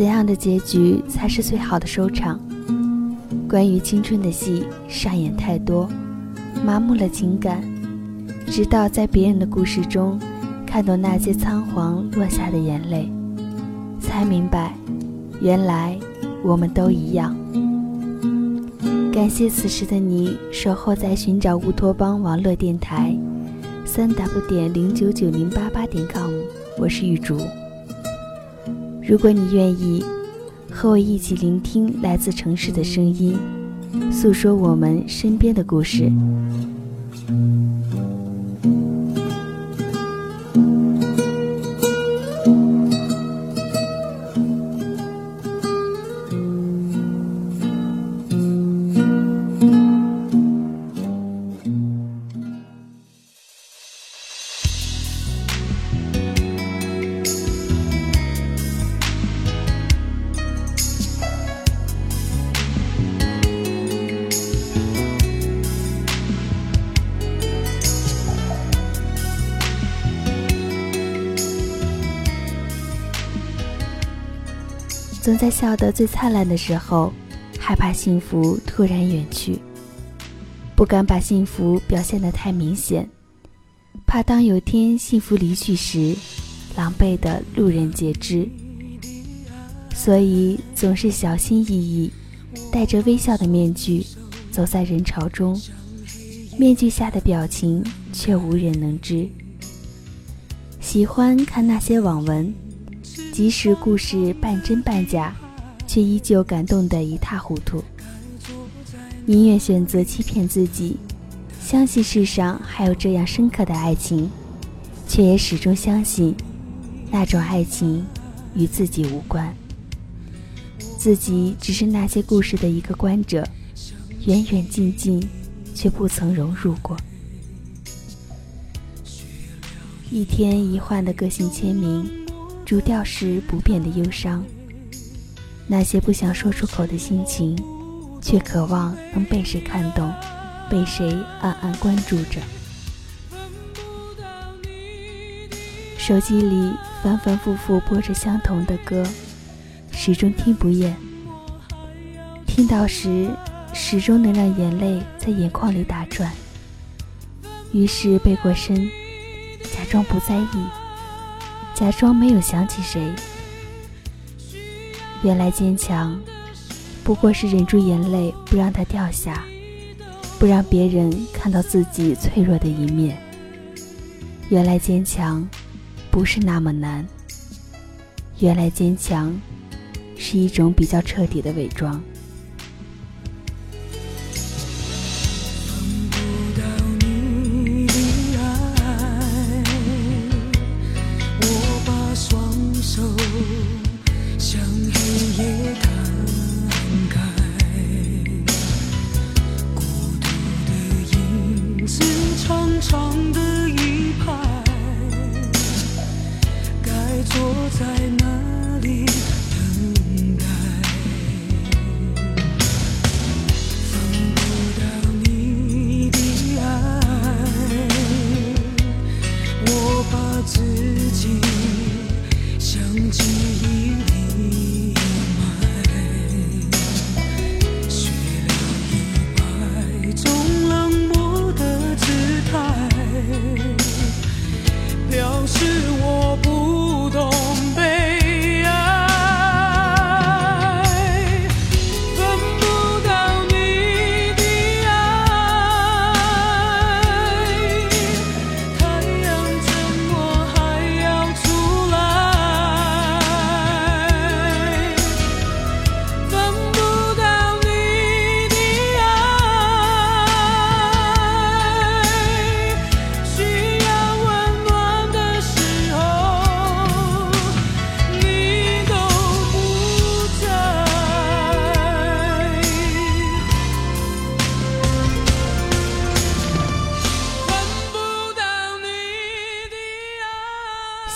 怎样的结局才是最好的收场？关于青春的戏上演太多，麻木了情感，直到在别人的故事中看到那些仓皇落下的眼泪，才明白，原来我们都一样。感谢此时的你守候在寻找乌托邦网络电台，三 w 点零九九零八八点 com，我是玉竹。如果你愿意，和我一起聆听来自城市的声音，诉说我们身边的故事。总在笑得最灿烂的时候，害怕幸福突然远去，不敢把幸福表现得太明显，怕当有天幸福离去时，狼狈的路人皆知。所以总是小心翼翼，戴着微笑的面具，走在人潮中，面具下的表情却无人能知。喜欢看那些网文。即使故事半真半假，却依旧感动得一塌糊涂。宁愿选择欺骗自己，相信世上还有这样深刻的爱情，却也始终相信，那种爱情与自己无关。自己只是那些故事的一个观者，远远近近，却不曾融入过。一天一换的个性签名。主调是不变的忧伤，那些不想说出口的心情，却渴望能被谁看懂，被谁暗暗关注着。手机里反反复复播着相同的歌，始终听不厌。听到时，始终能让眼泪在眼眶里打转。于是背过身，假装不在意。假装没有想起谁，原来坚强不过是忍住眼泪，不让它掉下，不让别人看到自己脆弱的一面。原来坚强不是那么难，原来坚强是一种比较彻底的伪装。唱的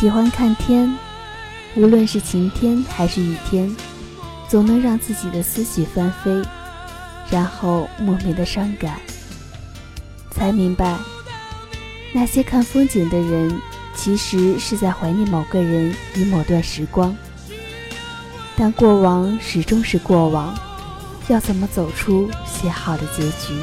喜欢看天，无论是晴天还是雨天，总能让自己的思绪翻飞，然后莫名的伤感。才明白，那些看风景的人，其实是在怀念某个人与某段时光。但过往始终是过往，要怎么走出写好的结局？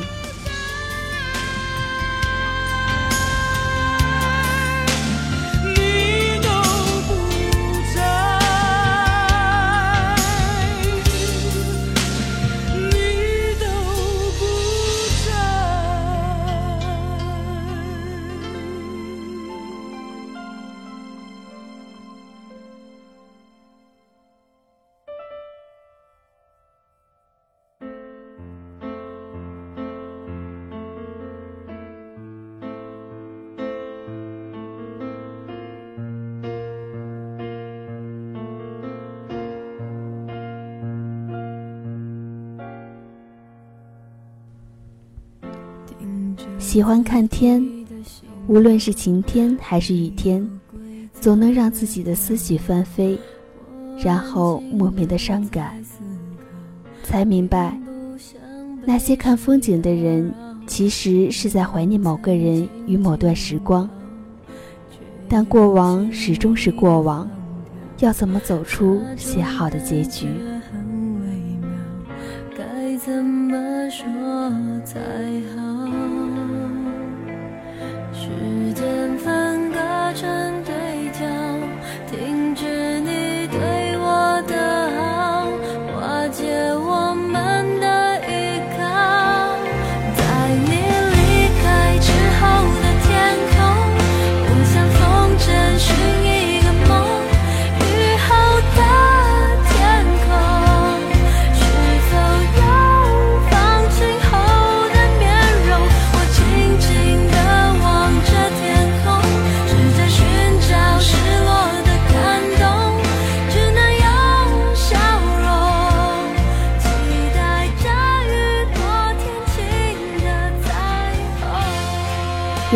喜欢看天，无论是晴天还是雨天，总能让自己的思绪翻飞，然后莫名的伤感。才明白，那些看风景的人，其实是在怀念某个人与某段时光。但过往始终是过往，要怎么走出写好的结局？该怎么说才好？时间分割成对角，停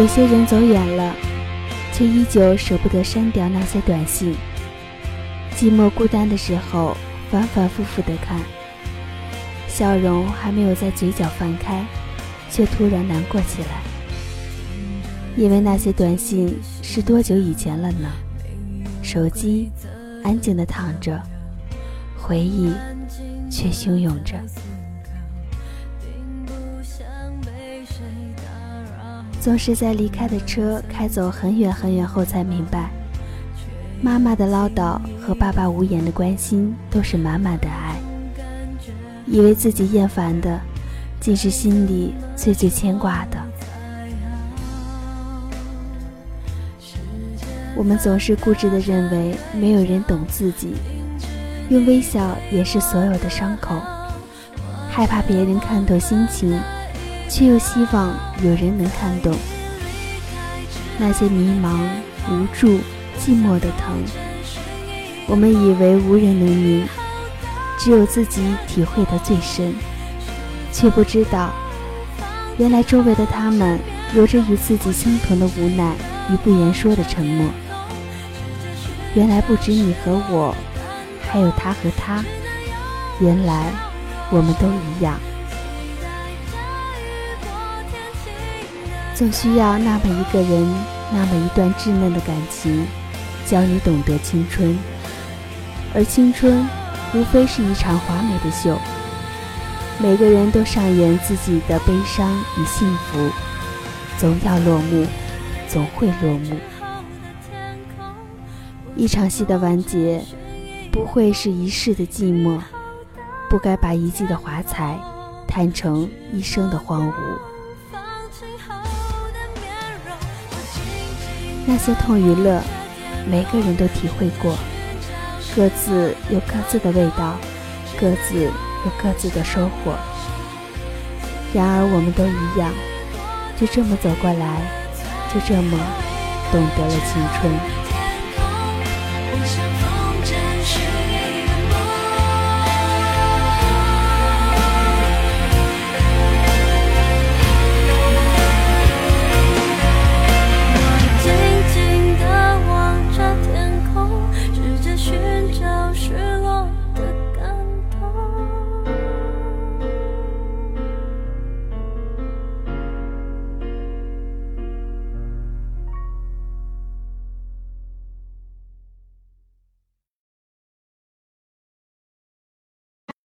有些人走远了，却依旧舍不得删掉那些短信。寂寞孤单的时候，反反复复的看，笑容还没有在嘴角放开，却突然难过起来。因为那些短信是多久以前了呢？手机安静的躺着，回忆却汹涌着。总是在离开的车开走很远很远后，才明白，妈妈的唠叨和爸爸无言的关心都是满满的爱。以为自己厌烦的，竟是心里最最牵挂的。我们总是固执的认为没有人懂自己，用微笑掩饰所有的伤口，害怕别人看透心情。却又希望有人能看懂那些迷茫、无助、寂寞的疼。我们以为无人能明，只有自己体会的最深，却不知道，原来周围的他们有着与自己相同的无奈与不言说的沉默。原来不止你和我，还有他和他。原来我们都一样。总需要那么一个人，那么一段稚嫩的感情，教你懂得青春。而青春，无非是一场华美的秀。每个人都上演自己的悲伤与幸福，总要落幕，总会落幕。一场戏的完结，不会是一世的寂寞，不该把一季的华彩，叹成一生的荒芜。那些痛与乐，每个人都体会过，各自有各自的味道，各自有各自的收获。然而，我们都一样，就这么走过来，就这么懂得了青春。